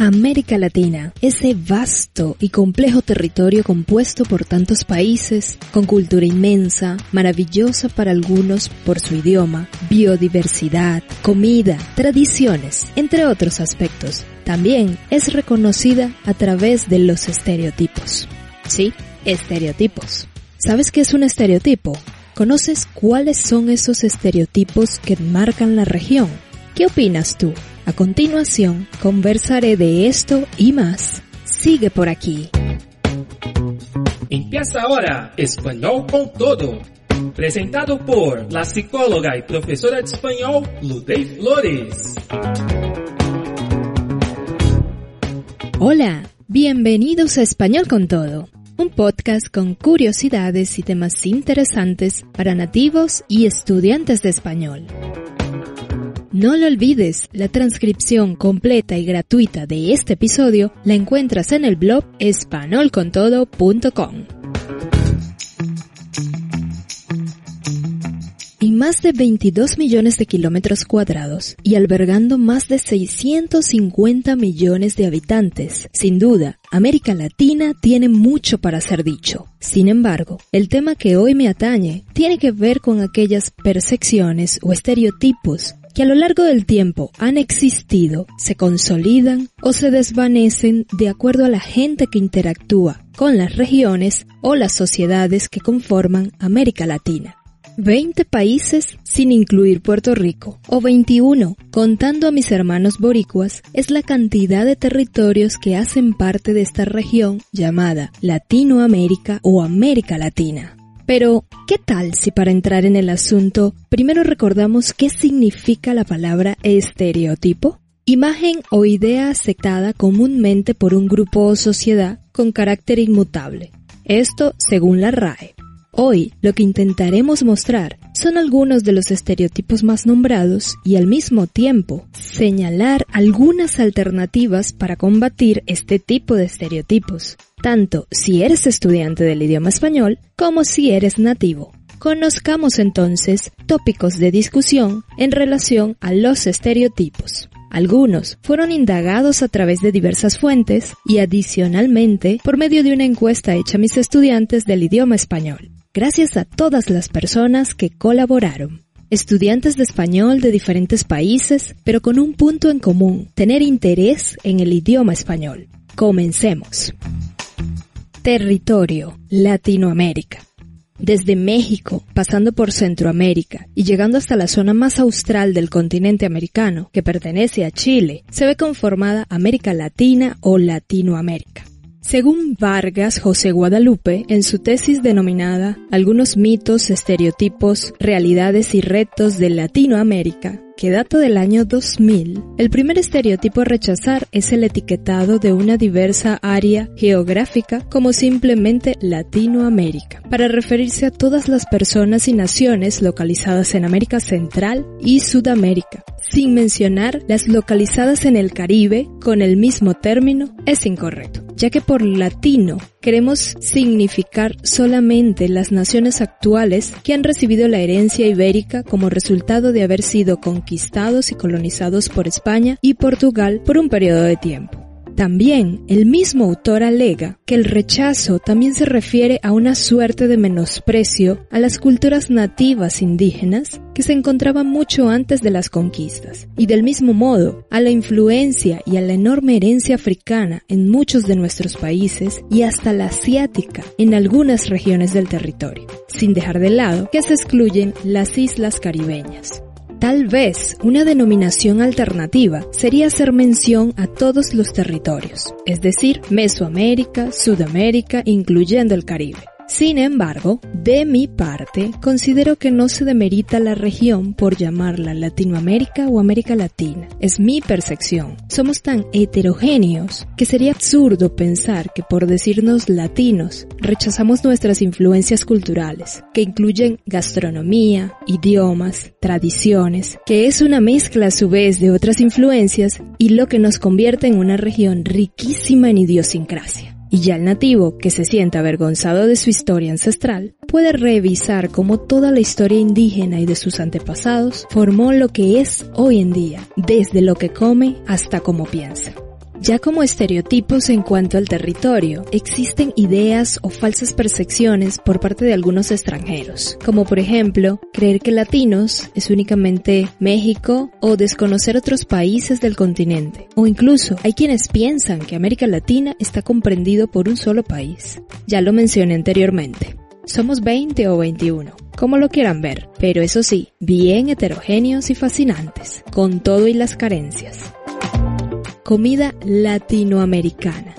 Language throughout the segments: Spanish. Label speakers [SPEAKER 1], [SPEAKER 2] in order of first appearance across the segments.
[SPEAKER 1] América Latina, ese vasto y complejo territorio compuesto por tantos países, con cultura inmensa, maravillosa para algunos por su idioma, biodiversidad, comida, tradiciones, entre otros aspectos, también es reconocida a través de los estereotipos. Sí, estereotipos. ¿Sabes qué es un estereotipo? ¿Conoces cuáles son esos estereotipos que marcan la región? ¿Qué opinas tú? A continuación, conversaré de esto y más. Sigue por aquí.
[SPEAKER 2] Empieza ahora Español con Todo. Presentado por la psicóloga y profesora de español Ludey Flores.
[SPEAKER 1] Hola, bienvenidos a Español con Todo, un podcast con curiosidades y temas interesantes para nativos y estudiantes de español. No lo olvides, la transcripción completa y gratuita de este episodio la encuentras en el blog espanolcontodo.com. Y más de 22 millones de kilómetros cuadrados y albergando más de 650 millones de habitantes, sin duda, América Latina tiene mucho para ser dicho. Sin embargo, el tema que hoy me atañe tiene que ver con aquellas percepciones o estereotipos que a lo largo del tiempo han existido, se consolidan o se desvanecen de acuerdo a la gente que interactúa con las regiones o las sociedades que conforman América Latina. 20 países sin incluir Puerto Rico, o 21, contando a mis hermanos boricuas, es la cantidad de territorios que hacen parte de esta región llamada Latinoamérica o América Latina. Pero, ¿qué tal si para entrar en el asunto, primero recordamos qué significa la palabra estereotipo? Imagen o idea aceptada comúnmente por un grupo o sociedad con carácter inmutable. Esto según la RAE. Hoy lo que intentaremos mostrar son algunos de los estereotipos más nombrados y al mismo tiempo señalar algunas alternativas para combatir este tipo de estereotipos, tanto si eres estudiante del idioma español como si eres nativo. Conozcamos entonces tópicos de discusión en relación a los estereotipos. Algunos fueron indagados a través de diversas fuentes y adicionalmente por medio de una encuesta hecha a mis estudiantes del idioma español. Gracias a todas las personas que colaboraron. Estudiantes de español de diferentes países, pero con un punto en común, tener interés en el idioma español. Comencemos. Territorio, Latinoamérica. Desde México, pasando por Centroamérica y llegando hasta la zona más austral del continente americano, que pertenece a Chile, se ve conformada América Latina o Latinoamérica. Según Vargas José Guadalupe, en su tesis denominada Algunos mitos, estereotipos, realidades y retos de Latinoamérica, que data del año 2000, el primer estereotipo a rechazar es el etiquetado de una diversa área geográfica como simplemente Latinoamérica, para referirse a todas las personas y naciones localizadas en América Central y Sudamérica, sin mencionar las localizadas en el Caribe con el mismo término, es incorrecto, ya que por latino queremos significar solamente las naciones actuales que han recibido la herencia ibérica como resultado de haber sido conquistados y colonizados por España y Portugal por un periodo de tiempo. También el mismo autor alega que el rechazo también se refiere a una suerte de menosprecio a las culturas nativas indígenas que se encontraban mucho antes de las conquistas, y del mismo modo a la influencia y a la enorme herencia africana en muchos de nuestros países y hasta la asiática en algunas regiones del territorio, sin dejar de lado que se excluyen las islas caribeñas. Tal vez una denominación alternativa sería hacer mención a todos los territorios, es decir, Mesoamérica, Sudamérica, incluyendo el Caribe. Sin embargo, de mi parte, considero que no se demerita la región por llamarla Latinoamérica o América Latina. Es mi percepción. Somos tan heterogéneos que sería absurdo pensar que por decirnos latinos rechazamos nuestras influencias culturales, que incluyen gastronomía, idiomas, tradiciones, que es una mezcla a su vez de otras influencias y lo que nos convierte en una región riquísima en idiosincrasia. Y ya el nativo, que se siente avergonzado de su historia ancestral, puede revisar cómo toda la historia indígena y de sus antepasados formó lo que es hoy en día, desde lo que come hasta cómo piensa. Ya como estereotipos en cuanto al territorio, existen ideas o falsas percepciones por parte de algunos extranjeros, como por ejemplo, creer que latinos es únicamente México o desconocer otros países del continente, o incluso hay quienes piensan que América Latina está comprendido por un solo país. Ya lo mencioné anteriormente. Somos 20 o 21, como lo quieran ver, pero eso sí, bien heterogéneos y fascinantes, con todo y las carencias comida latinoamericana.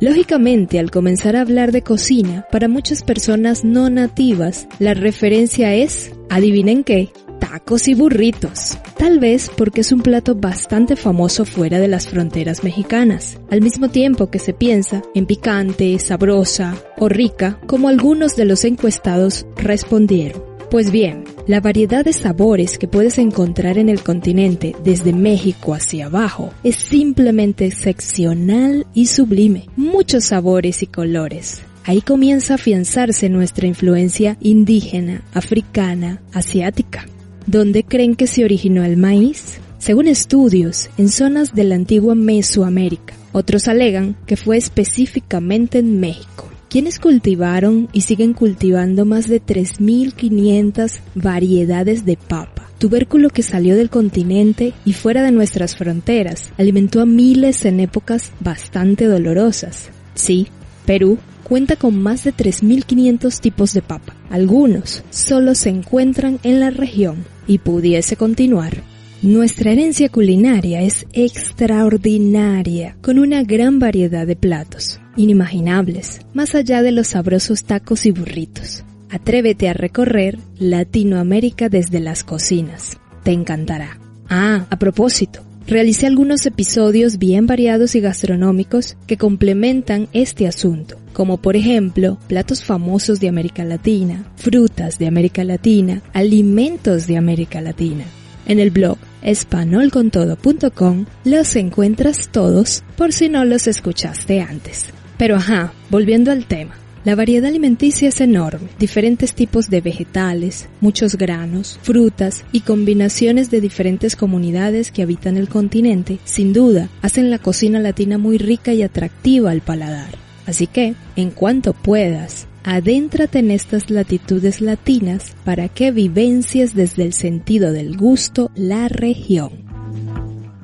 [SPEAKER 1] Lógicamente, al comenzar a hablar de cocina, para muchas personas no nativas, la referencia es, adivinen qué, tacos y burritos. Tal vez porque es un plato bastante famoso fuera de las fronteras mexicanas, al mismo tiempo que se piensa en picante, sabrosa o rica, como algunos de los encuestados respondieron. Pues bien, la variedad de sabores que puedes encontrar en el continente desde México hacia abajo es simplemente excepcional y sublime. Muchos sabores y colores. Ahí comienza a afianzarse nuestra influencia indígena, africana, asiática. ¿Dónde creen que se originó el maíz? Según estudios, en zonas de la antigua Mesoamérica. Otros alegan que fue específicamente en México quienes cultivaron y siguen cultivando más de 3.500 variedades de papa. Tubérculo que salió del continente y fuera de nuestras fronteras, alimentó a miles en épocas bastante dolorosas. Sí, Perú cuenta con más de 3.500 tipos de papa. Algunos solo se encuentran en la región y pudiese continuar. Nuestra herencia culinaria es extraordinaria, con una gran variedad de platos, inimaginables, más allá de los sabrosos tacos y burritos. Atrévete a recorrer Latinoamérica desde las cocinas. Te encantará. Ah, a propósito, realicé algunos episodios bien variados y gastronómicos que complementan este asunto, como por ejemplo platos famosos de América Latina, frutas de América Latina, alimentos de América Latina. En el blog espanolcontodo.com los encuentras todos por si no los escuchaste antes. Pero ajá, volviendo al tema. La variedad alimenticia es enorme, diferentes tipos de vegetales, muchos granos, frutas y combinaciones de diferentes comunidades que habitan el continente, sin duda, hacen la cocina latina muy rica y atractiva al paladar. Así que, en cuanto puedas, adéntrate en estas latitudes latinas para que vivencies desde el sentido del gusto la región.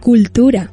[SPEAKER 1] Cultura.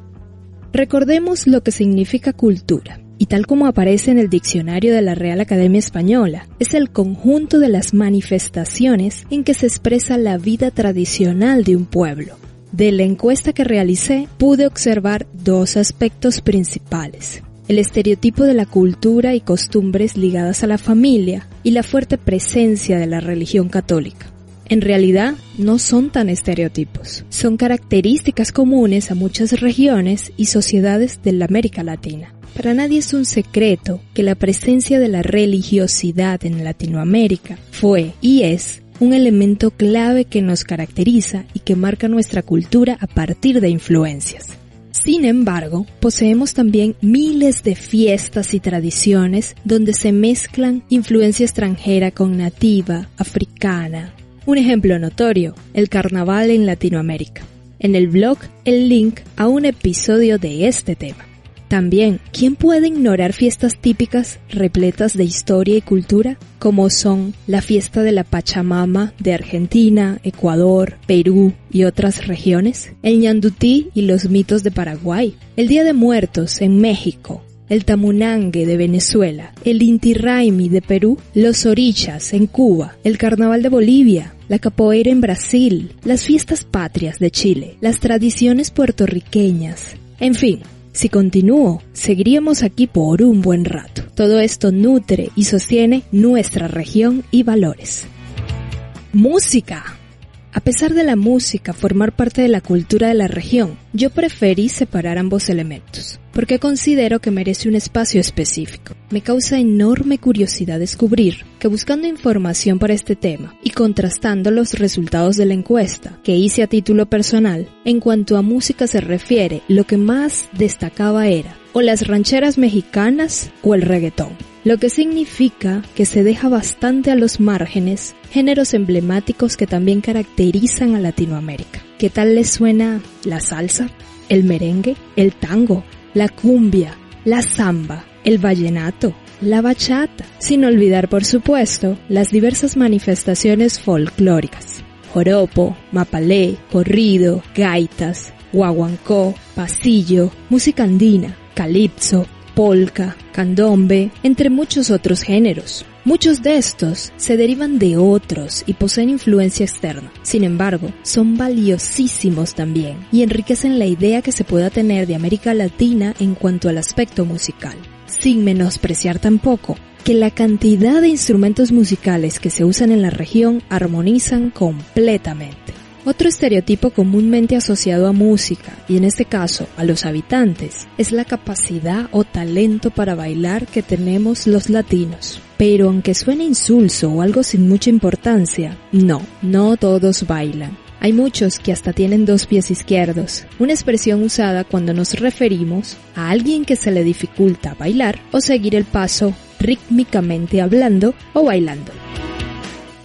[SPEAKER 1] Recordemos lo que significa cultura. Y tal como aparece en el diccionario de la Real Academia Española, es el conjunto de las manifestaciones en que se expresa la vida tradicional de un pueblo. De la encuesta que realicé pude observar dos aspectos principales el estereotipo de la cultura y costumbres ligadas a la familia y la fuerte presencia de la religión católica. En realidad, no son tan estereotipos, son características comunes a muchas regiones y sociedades de la América Latina. Para nadie es un secreto que la presencia de la religiosidad en Latinoamérica fue y es un elemento clave que nos caracteriza y que marca nuestra cultura a partir de influencias. Sin embargo, poseemos también miles de fiestas y tradiciones donde se mezclan influencia extranjera con nativa, africana. Un ejemplo notorio, el carnaval en Latinoamérica. En el blog, el link a un episodio de este tema. También, ¿quién puede ignorar fiestas típicas repletas de historia y cultura, como son la fiesta de la Pachamama de Argentina, Ecuador, Perú y otras regiones? El ñandutí y los mitos de Paraguay, el Día de Muertos en México, el Tamunangue de Venezuela, el Inti Raimi de Perú, los Orichas en Cuba, el Carnaval de Bolivia, la capoeira en Brasil, las fiestas patrias de Chile, las tradiciones puertorriqueñas, en fin, si continúo, seguiríamos aquí por un buen rato. Todo esto nutre y sostiene nuestra región y valores. Música. A pesar de la música formar parte de la cultura de la región, yo preferí separar ambos elementos, porque considero que merece un espacio específico. Me causa enorme curiosidad descubrir que buscando información para este tema y contrastando los resultados de la encuesta que hice a título personal, en cuanto a música se refiere, lo que más destacaba era o las rancheras mexicanas o el reggaetón lo que significa que se deja bastante a los márgenes géneros emblemáticos que también caracterizan a Latinoamérica. ¿Qué tal les suena la salsa, el merengue, el tango, la cumbia, la samba, el vallenato, la bachata, sin olvidar por supuesto las diversas manifestaciones folclóricas. Joropo, mapalé, corrido, gaitas, guaguancó, pasillo, música andina, calipso, polka, candombe, entre muchos otros géneros. Muchos de estos se derivan de otros y poseen influencia externa. Sin embargo, son valiosísimos también y enriquecen la idea que se pueda tener de América Latina en cuanto al aspecto musical. Sin menospreciar tampoco que la cantidad de instrumentos musicales que se usan en la región armonizan completamente. Otro estereotipo comúnmente asociado a música, y en este caso a los habitantes, es la capacidad o talento para bailar que tenemos los latinos. Pero aunque suene insulso o algo sin mucha importancia, no, no todos bailan. Hay muchos que hasta tienen dos pies izquierdos, una expresión usada cuando nos referimos a alguien que se le dificulta bailar o seguir el paso rítmicamente hablando o bailando.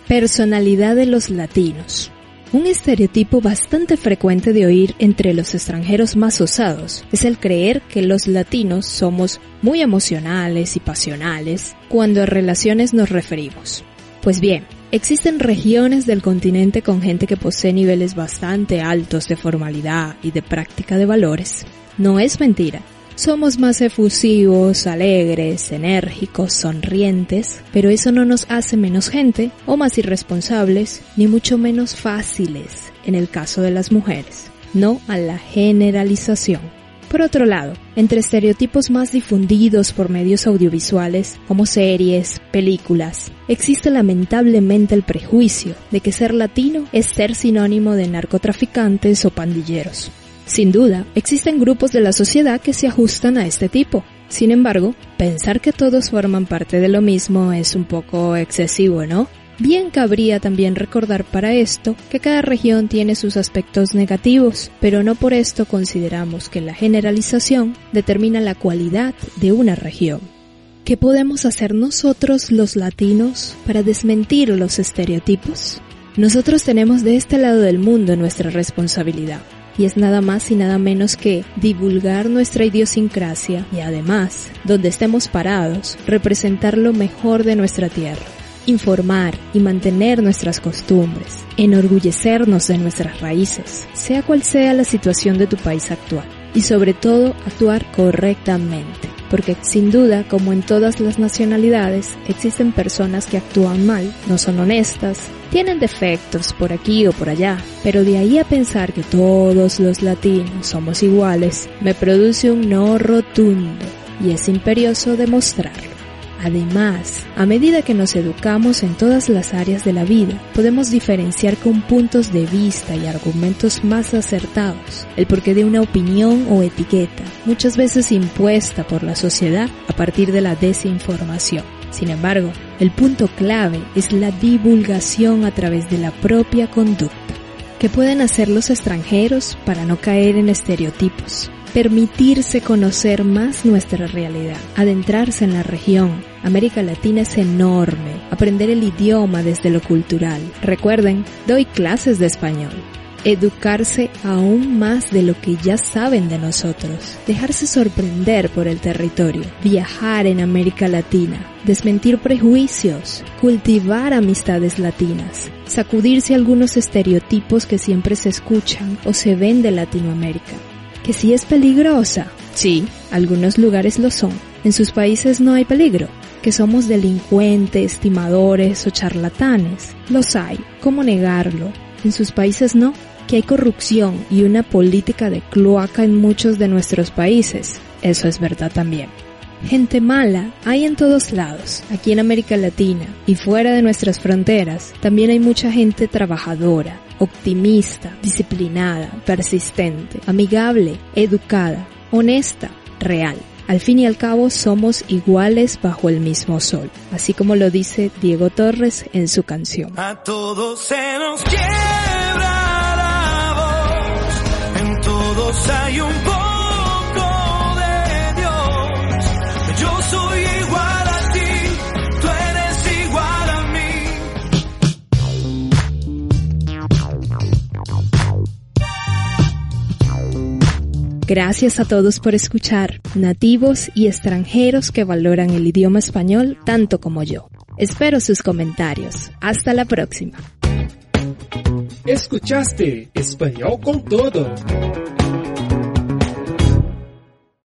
[SPEAKER 1] Personalidad de los latinos. Un estereotipo bastante frecuente de oír entre los extranjeros más osados es el creer que los latinos somos muy emocionales y pasionales cuando a relaciones nos referimos. Pues bien, existen regiones del continente con gente que posee niveles bastante altos de formalidad y de práctica de valores. No es mentira, somos más efusivos, alegres, enérgicos, sonrientes, pero eso no nos hace menos gente o más irresponsables, ni mucho menos fáciles en el caso de las mujeres. No a la generalización. Por otro lado, entre estereotipos más difundidos por medios audiovisuales, como series, películas, existe lamentablemente el prejuicio de que ser latino es ser sinónimo de narcotraficantes o pandilleros. Sin duda, existen grupos de la sociedad que se ajustan a este tipo. Sin embargo, pensar que todos forman parte de lo mismo es un poco excesivo, ¿no? Bien cabría también recordar para esto que cada región tiene sus aspectos negativos, pero no por esto consideramos que la generalización determina la cualidad de una región. ¿Qué podemos hacer nosotros los latinos para desmentir los estereotipos? Nosotros tenemos de este lado del mundo nuestra responsabilidad y es nada más y nada menos que divulgar nuestra idiosincrasia y además, donde estemos parados, representar lo mejor de nuestra tierra, informar y mantener nuestras costumbres, enorgullecernos de nuestras raíces, sea cual sea la situación de tu país actual, y sobre todo actuar correctamente porque sin duda, como en todas las nacionalidades, existen personas que actúan mal, no son honestas, tienen defectos por aquí o por allá, pero de ahí a pensar que todos los latinos somos iguales, me produce un no rotundo y es imperioso demostrarlo. Además, a medida que nos educamos en todas las áreas de la vida, podemos diferenciar con puntos de vista y argumentos más acertados el porqué de una opinión o etiqueta, muchas veces impuesta por la sociedad a partir de la desinformación. Sin embargo, el punto clave es la divulgación a través de la propia conducta. ¿Qué pueden hacer los extranjeros para no caer en estereotipos? Permitirse conocer más nuestra realidad, adentrarse en la región. América Latina es enorme, aprender el idioma desde lo cultural. Recuerden, doy clases de español. Educarse aún más de lo que ya saben de nosotros, dejarse sorprender por el territorio, viajar en América Latina, desmentir prejuicios, cultivar amistades latinas, sacudirse algunos estereotipos que siempre se escuchan o se ven de Latinoamérica que sí es peligrosa. Sí, algunos lugares lo son. En sus países no hay peligro. Que somos delincuentes, timadores o charlatanes. Los hay. ¿Cómo negarlo? En sus países no. Que hay corrupción y una política de cloaca en muchos de nuestros países. Eso es verdad también. Gente mala hay en todos lados, aquí en América Latina y fuera de nuestras fronteras. También hay mucha gente trabajadora, optimista, disciplinada, persistente, amigable, educada, honesta, real. Al fin y al cabo somos iguales bajo el mismo sol, así como lo dice Diego Torres en su canción.
[SPEAKER 3] A todos se nos en todos hay un
[SPEAKER 1] Gracias a todos por escuchar, nativos y extranjeros que valoran el idioma español tanto como yo. Espero sus comentarios. Hasta la próxima.
[SPEAKER 2] Escuchaste Español con todo.